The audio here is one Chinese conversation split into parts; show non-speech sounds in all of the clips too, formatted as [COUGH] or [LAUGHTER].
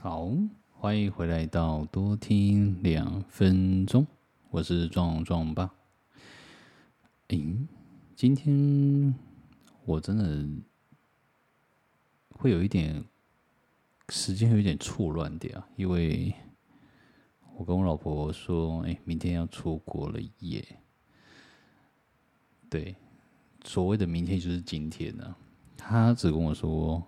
好，欢迎回来到多听两分钟，我是壮壮爸。诶，今天我真的会有一点时间有点错乱点啊，因为我跟我老婆说，诶，明天要出国了耶。对，所谓的明天就是今天呢、啊。她只跟我说，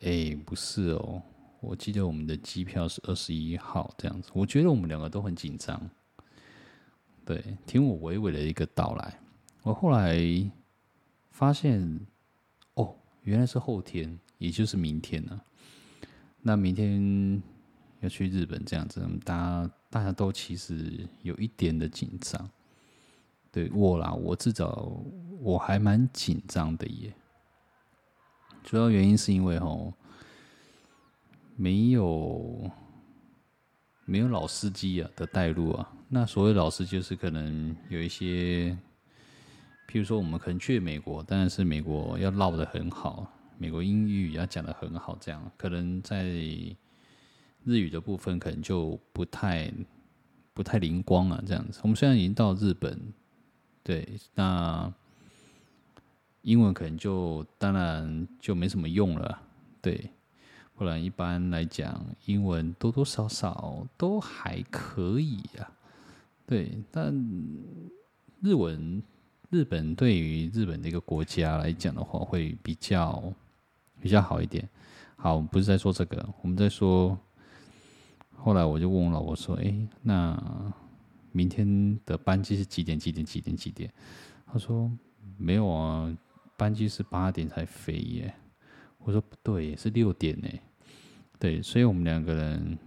诶，不是哦。我记得我们的机票是二十一号这样子，我觉得我们两个都很紧张。对，听我娓娓的一个道来，我后来发现，哦，原来是后天，也就是明天呢、啊。那明天要去日本这样子，大家大家都其实有一点的紧张。对我啦，我至少我还蛮紧张的耶。主要原因是因为吼。没有没有老司机啊的带路啊，那所谓老司机就是可能有一些，譬如说我们可能去美国，但是美国要唠得很好，美国英语要讲得很好，这样可能在日语的部分可能就不太不太灵光啊，这样子。我们虽然已经到日本，对，那英文可能就当然就没什么用了，对。不然一般来讲，英文多多少少都还可以呀、啊。对，但日文，日本对于日本这个国家来讲的话，会比较比较好一点。好，不是在说这个，我们在说。后来我就问我老婆说：“哎，那明天的班机是几点？几点？几点？几点？”他说：“没有啊，班机是八点才飞耶。”我说不对，是六点呢。对，所以我们两个人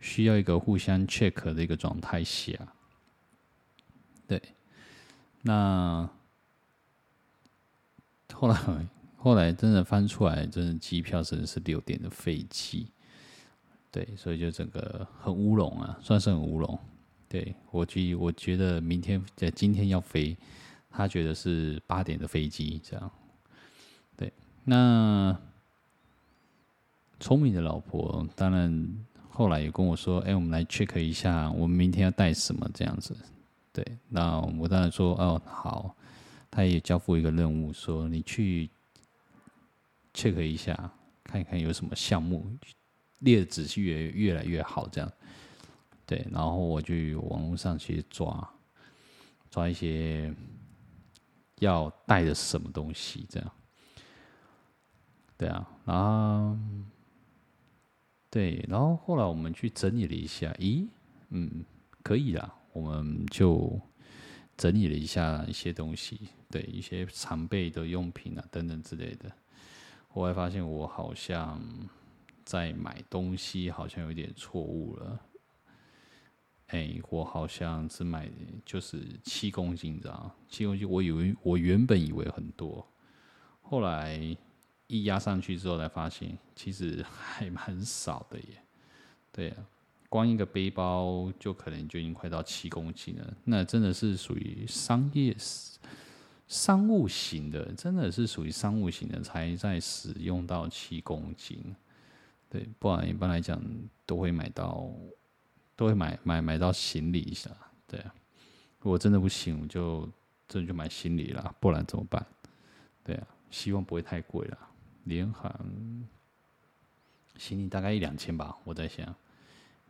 需要一个互相 check 的一个状态下。对，那后来后来真的翻出来，真的机票真的是六点的飞机。对，所以就整个很乌龙啊，算是很乌龙。对，我觉我觉得明天在今天要飞，他觉得是八点的飞机这样。那聪明的老婆当然后来也跟我说：“哎，我们来 check 一下，我们明天要带什么这样子。”对，那我当然说：“哦，好。”他也交付一个任务，说：“你去 check 一下，看一看有什么项目，列的仔细越越来越好。”这样，对。然后我就网络上去抓抓一些要带的什么东西，这样。对啊，然后对，然后后来我们去整理了一下，咦，嗯，可以啦，我们就整理了一下一些东西，对，一些常备的用品啊等等之类的。后来发现我好像在买东西，好像有点错误了。哎，我好像只买就是七公斤，你知道吗？七公斤，我以为我原本以为很多，后来。一压上去之后，才发现其实还蛮少的耶。对啊，光一个背包就可能就已经快到七公斤了。那真的是属于商业、商务型的，真的是属于商务型的才在使用到七公斤。对，不然一般来讲都会买到，都会买买买到行李一下。对啊，如果真的不行，我就真的就买行李了，不然怎么办？对啊，希望不会太贵了。联航行李大概一两千吧，我在想，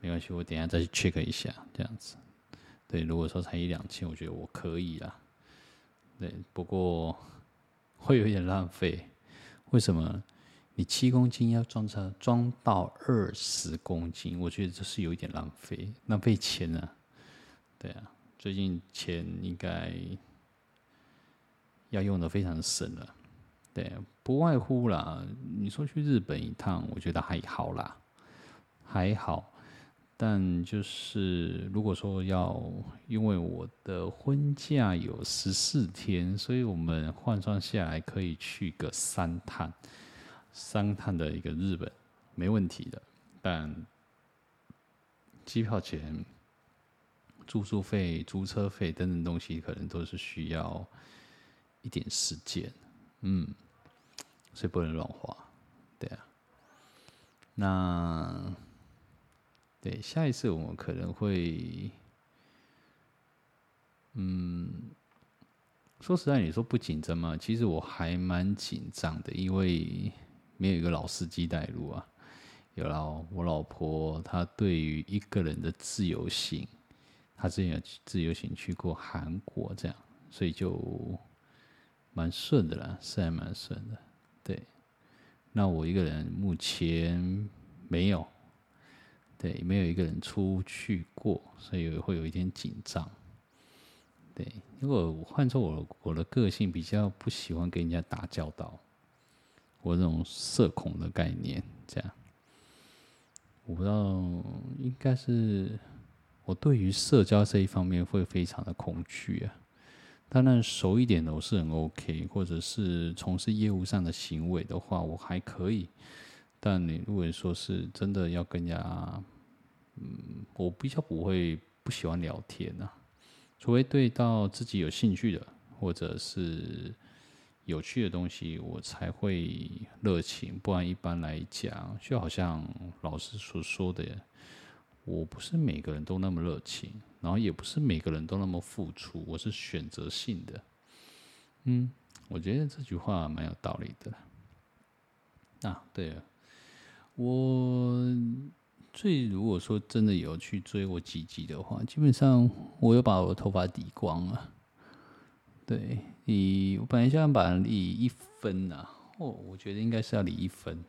没关系，我等下再去 check 一下，这样子。对，如果说才一两千，我觉得我可以啦。对，不过会有点浪费。为什么？你七公斤要装车装到二十公斤，我觉得这是有一点浪费，浪费钱啊。对啊，最近钱应该要用的非常省了。对，不外乎啦。你说去日本一趟，我觉得还好啦，还好。但就是如果说要，因为我的婚假有十四天，所以我们换算下来可以去个三趟，三趟的一个日本没问题的。但机票钱、住宿费、租车费等等东西，可能都是需要一点时间。嗯。所以不能乱花，对啊，那对，下一次我们可能会，嗯，说实在，你说不紧张吗？其实我还蛮紧张的，因为没有一个老司机带路啊。有了我老婆，她对于一个人的自由行，她之前有自由行去过韩国，这样，所以就蛮顺的啦，是还蛮顺的。对，那我一个人目前没有，对，没有一个人出去过，所以会有一点紧张。对，如果换做我，我的个性比较不喜欢跟人家打交道，我这种社恐的概念，这样。我不知道，应该是我对于社交这一方面会非常的恐惧啊。当然熟一点的我是很 OK，或者是从事业务上的行为的话，我还可以。但你如果说是真的要跟人家，嗯，我比较不会不喜欢聊天啊，除非对到自己有兴趣的，或者是。有趣的东西我才会热情，不然一般来讲，就好像老师所说的，我不是每个人都那么热情，然后也不是每个人都那么付出，我是选择性的。嗯，我觉得这句话蛮有道理的。啊，对了，我最如果说真的有去追过几集的话，基本上我有把我的头发理光了。对，你我本来想把理一分呐、啊，哦，我觉得应该是要理一分，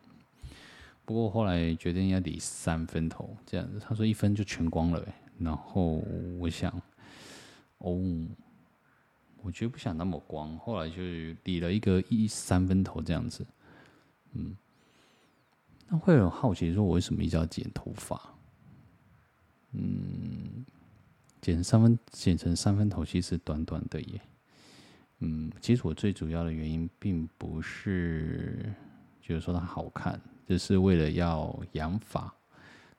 不过后来决定要理三分头，这样子。他说一分就全光了呗，然后我想，哦，我觉得不想那么光，后来就理了一个一三分头这样子，嗯，那会有好奇说，我为什么一直要剪头发？嗯，剪三分，剪成三分头其实短短的耶。嗯，其实我最主要的原因并不是，就是说它好看，就是为了要养发。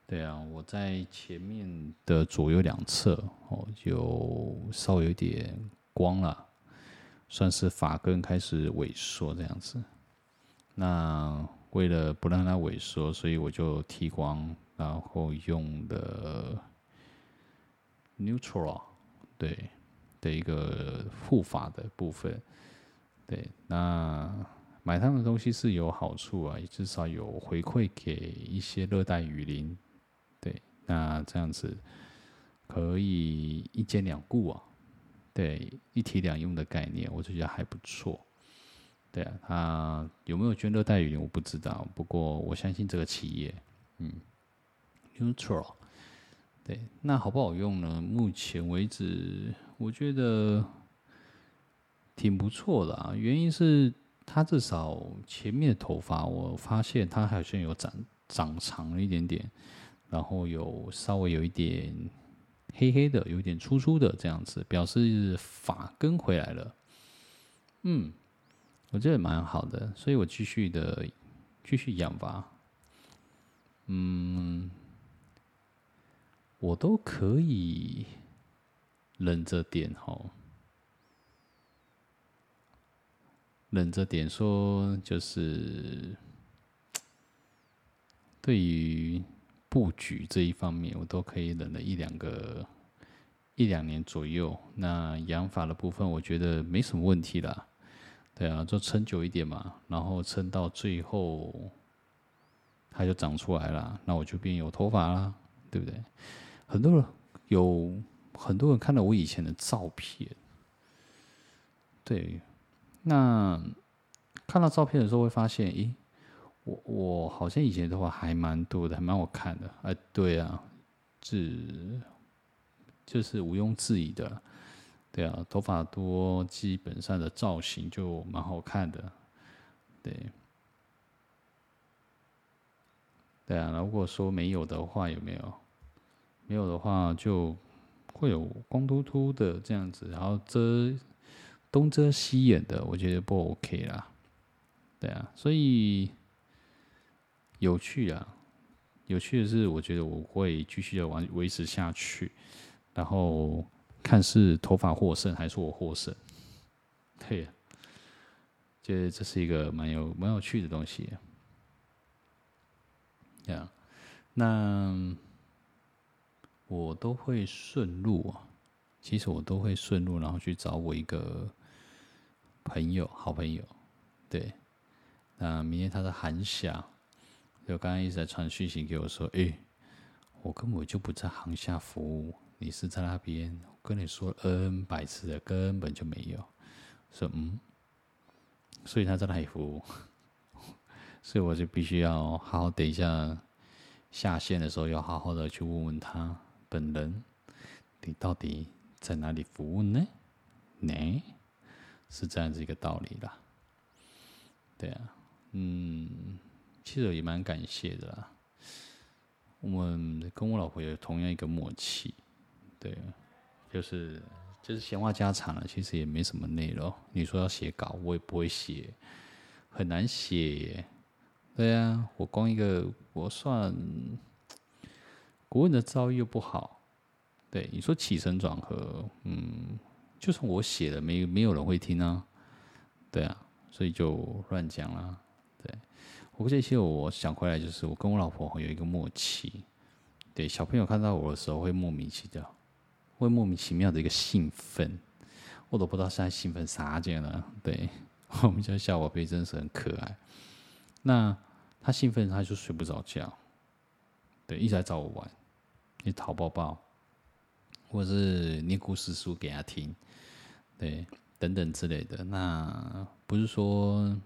对啊，我在前面的左右两侧哦，就稍微有点光了，算是发根开始萎缩这样子。那为了不让它萎缩，所以我就剃光，然后用的 Neutral，对。的一个护发的部分，对，那买他们的东西是有好处啊，至少有回馈给一些热带雨林，对，那这样子可以一兼两顾啊，对，一体两用的概念，我就觉得还不错，对啊，他有没有捐热带雨林我不知道，不过我相信这个企业，嗯，Neutral。对，那好不好用呢？目前为止，我觉得挺不错的啊。原因是它至少前面的头发，我发现它好像有长长长了一点点，然后有稍微有一点黑黑的，有一点粗粗的这样子，表示发根回来了。嗯，我觉得蛮好的，所以我继续的继续养吧。嗯。我都可以忍着点吼，忍着点说，就是对于布局这一方面，我都可以忍了一两个一两年左右。那养发的部分，我觉得没什么问题啦。对啊，就撑久一点嘛，然后撑到最后它就长出来了，那我就变有头发啦，对不对？很多人有很多人看到我以前的照片，对，那看到照片的时候会发现，咦，我我好像以前的话还蛮多的，还蛮好看的。哎，对啊，是就是毋庸置疑的，对啊，头发多，基本上的造型就蛮好看的，对，对啊。如果说没有的话，有没有？没有的话，就会有光秃秃的这样子，然后遮东遮西掩的，我觉得不 OK 啦。对啊，所以有趣啊，有趣的是，我觉得我会继续的玩维持下去，然后看是头发获胜还是我获胜。对啊，觉得这是一个蛮有蛮有趣的东西。对啊。那我都会顺路啊，其实我都会顺路，然后去找我一个朋友，好朋友，对。那明天他的寒夏，就刚刚一直在传讯息给我说，哎，我根本就不在航下服务，你是在那边，我跟你说 N 百次的，根本就没有。说嗯，所以他在哪里服务？[LAUGHS] 所以我就必须要好好等一下下线的时候，要好好的去问问他本人，你到底在哪里服务呢？呢，是这样子一个道理啦。对啊，嗯，其实也蛮感谢的啦。我们跟我老婆有同样一个默契，对，就是。就是闲话家常了，其实也没什么内容。你说要写稿，我也不会写，很难写。对啊，我光一个，我算国文的造诣又不好。对，你说起承转合，嗯，就算我写了，没没有人会听啊。对啊，所以就乱讲啦。对，我这些我想回来，就是我跟我老婆有一个默契。对，小朋友看到我的时候会莫名其妙。会莫名其妙的一个兴奋，我都不知道现在兴奋啥劲了。对，我们家小宝贝真的是很可爱。那他兴奋，他就睡不着觉，对，一直在找我玩，你淘抱抱，或者是念故事书给他听，对，等等之类的。那不是说。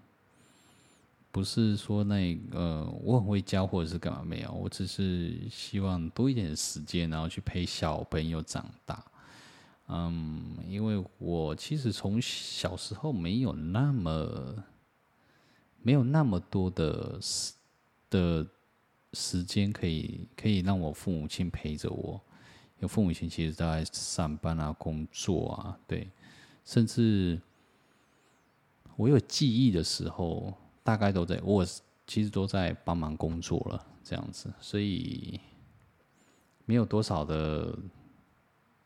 不是说那个、呃，我很会教或者是干嘛没有，我只是希望多一点时间，然后去陪小朋友长大。嗯，因为我其实从小时候没有那么没有那么多的时的时间可以可以让我父母亲陪着我，因为父母亲其实都在上班啊、工作啊，对，甚至我有记忆的时候。大概都在，我其实都在帮忙工作了，这样子，所以没有多少的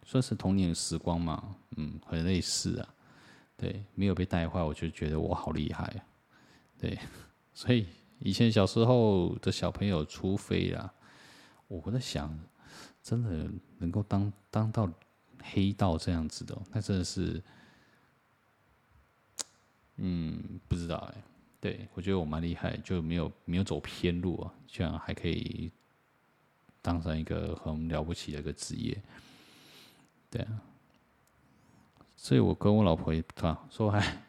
算是童年的时光嘛，嗯，很类似啊，对，没有被带坏，我就觉得我好厉害啊，对，所以以前小时候的小朋友，除非啊，我在想，真的能够当当到黑道这样子的，那真的是，嗯，不知道哎、对，我觉得我蛮厉害，就没有没有走偏路啊，这样还可以当成一个很了不起的一个职业。对啊，所以我跟我老婆也啊，说还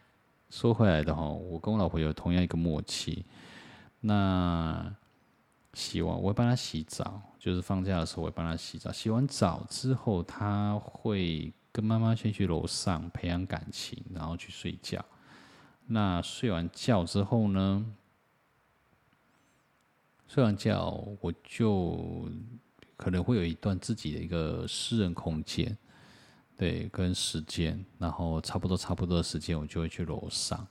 说回来的哈，我跟我老婆有同样一个默契。那洗完我会帮她洗澡，就是放假的时候我会帮她洗澡。洗完澡之后，她会跟妈妈先去楼上培养感情，然后去睡觉。那睡完觉之后呢？睡完觉我就可能会有一段自己的一个私人空间，对，跟时间，然后差不多差不多的时间，我就会去楼上，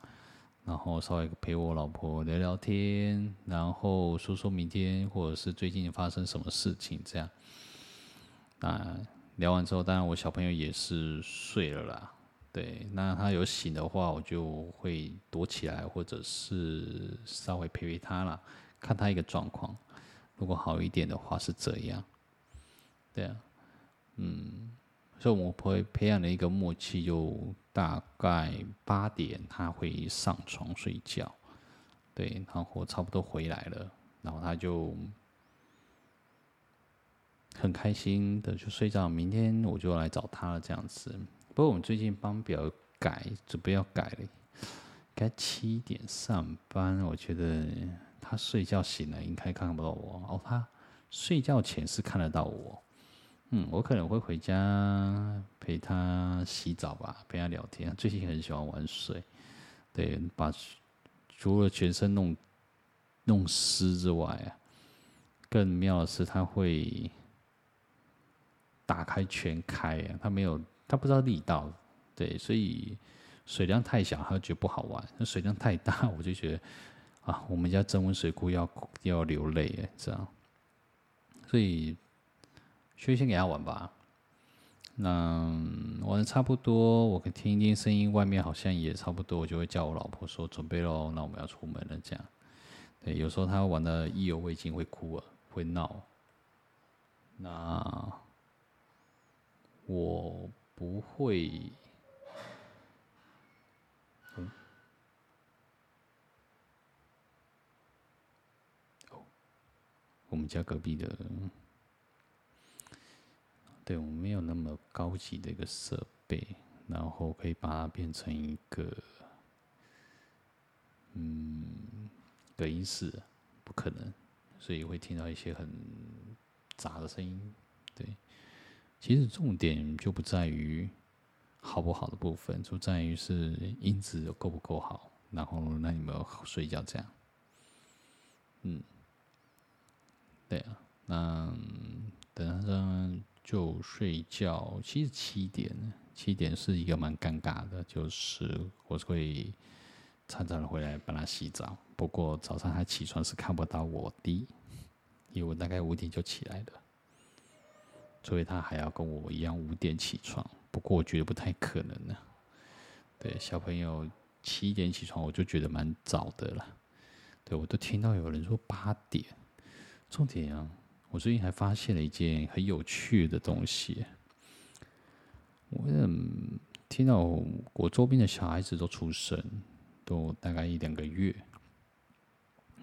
然后稍微陪我老婆聊聊天，然后说说明天或者是最近发生什么事情这样。那聊完之后，当然我小朋友也是睡了啦。对，那他有醒的话，我就会躲起来，或者是稍微陪陪他啦，看他一个状况。如果好一点的话是这样，对啊，嗯，所以我会培养了一个默契，就大概八点他会上床睡觉，对，然后差不多回来了，然后他就很开心的就睡觉，明天我就来找他了，这样子。不过我们最近班表改，准备要改了，该七点上班。我觉得他睡觉醒了应该看不到我哦，他睡觉前是看得到我。嗯，我可能会回家陪他洗澡吧，陪他聊天。最近很喜欢玩水，对，把除了全身弄弄湿之外啊，更妙的是他会打开全开啊，他没有。他不知道力道，对，所以水量太小，他就觉得不好玩；那水量太大，[LAUGHS] 我就觉得啊，我们家增温水库要要流泪哎，这样。所以，所以先给他玩吧。那玩的差不多，我可听一听声音，外面好像也差不多，我就会叫我老婆说准备喽，那我们要出门了。这样，对，有时候他玩的意犹未尽，会哭啊，会闹，那我不会。嗯。我们家隔壁的，对，我们没有那么高级的一个设备，然后可以把它变成一个，嗯，隔音室，不可能，所以会听到一些很。杂的声音，对，其实重点就不在于好不好的部分，就在于是音质够不够好，然后那你们睡觉这样。嗯，对啊，那等下就睡觉。其实七点，七点是一个蛮尴尬的，就是我会常常回来帮他洗澡，不过早上他起床是看不到我的。因为我大概五点就起来了，所以他还要跟我一样五点起床。不过我觉得不太可能呢。对，小朋友七点起床，我就觉得蛮早的了。对，我都听到有人说八点。重点啊，我最近还发现了一件很有趣的东西。我听到我周边的小孩子都出生，都大概一两个月。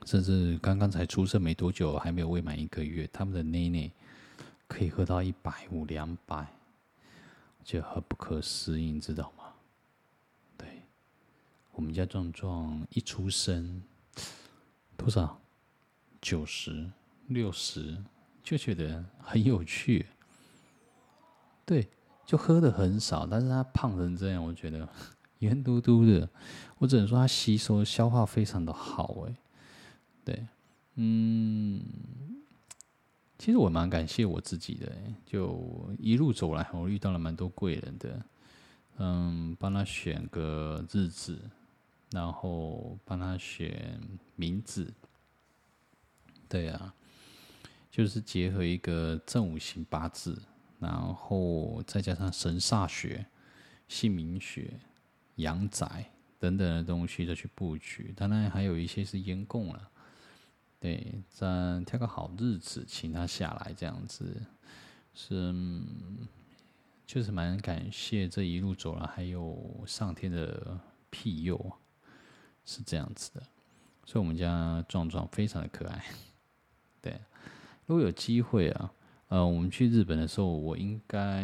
甚至刚刚才出生没多久，还没有喂满一个月，他们的奶奶可以喝到一百五、两百，就很不可思议，你知道吗？对，我们家壮壮一出生多少？九十、六十，就觉得很有趣。对，就喝的很少，但是他胖成这样，我觉得 [LAUGHS] 圆嘟嘟的。我只能说他吸收消化非常的好，哎。对，嗯，其实我蛮感谢我自己的，就一路走来，我遇到了蛮多贵人的，嗯，帮他选个日子，然后帮他选名字，对啊，就是结合一个正五行八字，然后再加上神煞学、姓名学、阳宅等等的东西再去布局，当然还有一些是烟供了。对，再挑个好日子，请他下来，这样子是，就是蛮感谢这一路走来，还有上天的庇佑，是这样子的。所以，我们家壮壮非常的可爱。[LAUGHS] 对，如果有机会啊，呃，我们去日本的时候，我应该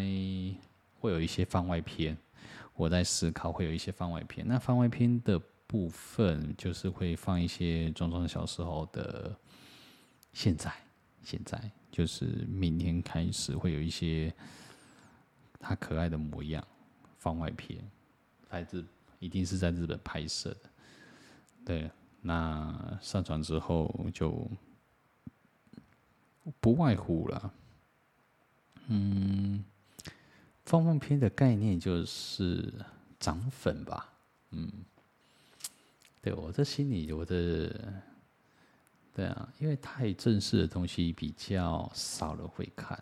会有一些番外篇。我在思考会有一些番外篇。那番外篇的。部分就是会放一些壮壮小时候的，现在现在就是明天开始会有一些他可爱的模样番外篇，来自一定是在日本拍摄的，对，那上传之后就不外乎了，嗯，番外篇的概念就是涨粉吧，嗯。对，我这心里，我的，对啊，因为太正式的东西比较少人会看。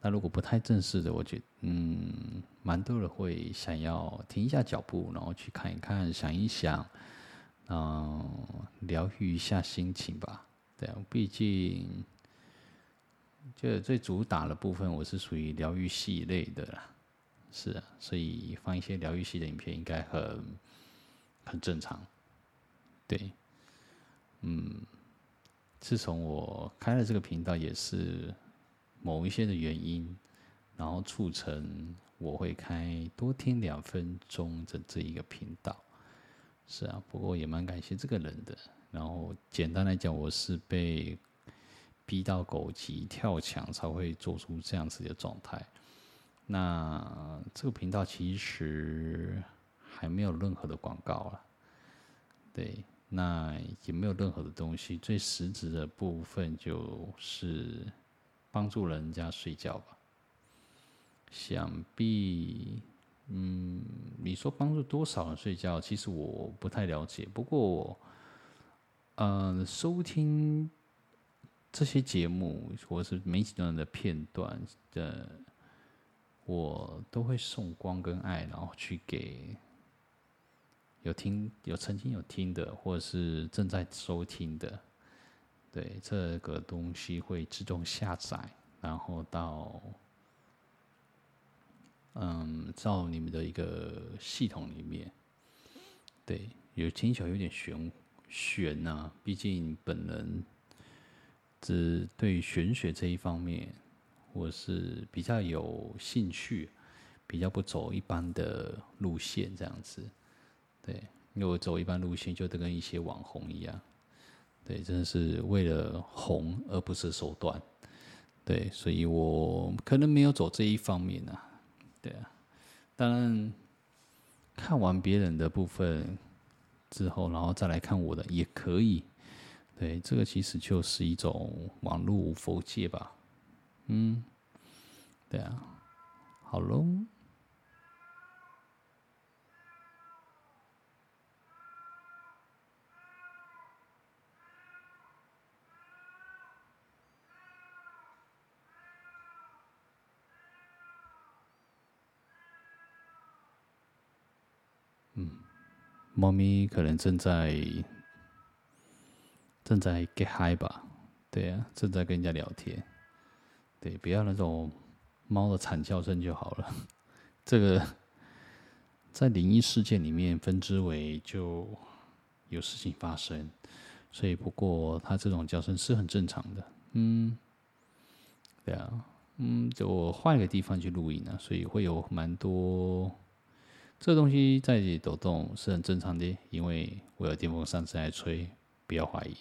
那如果不太正式的，我觉，嗯，蛮多人会想要停一下脚步，然后去看一看，想一想，嗯，疗愈一下心情吧。对啊，毕竟，就最主打的部分，我是属于疗愈系类的啦。是啊，所以放一些疗愈系的影片，应该很很正常。对，嗯，自从我开了这个频道，也是某一些的原因，然后促成我会开多听两分钟的这一个频道。是啊，不过也蛮感谢这个人的。然后简单来讲，我是被逼到狗急跳墙才会做出这样子的状态。那这个频道其实还没有任何的广告了，对。那也没有任何的东西，最实质的部分就是帮助人家睡觉吧。想必，嗯，你说帮助多少人睡觉，其实我不太了解。不过，呃，收听这些节目或是每几段的片段的，我都会送光跟爱，然后去给。有听有曾经有听的，或者是正在收听的，对，这个东西会自动下载，然后到嗯，到你们的一个系统里面，对，有听起来有点玄玄呐，毕竟本人只对玄学这一方面，我是比较有兴趣，比较不走一般的路线这样子，对，因为我走一般路线就得跟一些网红一样。对，真的是为了红而不是手段，对，所以我可能没有走这一方面啊，对啊，当然看完别人的部分之后，然后再来看我的也可以，对，这个其实就是一种网络佛界吧，嗯，对啊，好喽。猫咪可能正在正在 get high 吧，对啊，正在跟人家聊天，对，不要那种猫的惨叫声就好了。[LAUGHS] 这个在灵异事件里面分之为就有事情发生，所以不过它这种叫声是很正常的，嗯，对啊，嗯，就换一个地方去录音了，所以会有蛮多。这东西在抖动是很正常的，因为我有电风扇在吹，不要怀疑，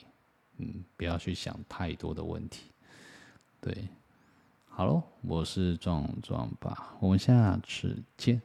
嗯，不要去想太多的问题。对，好喽，我是壮壮吧，我们下次见。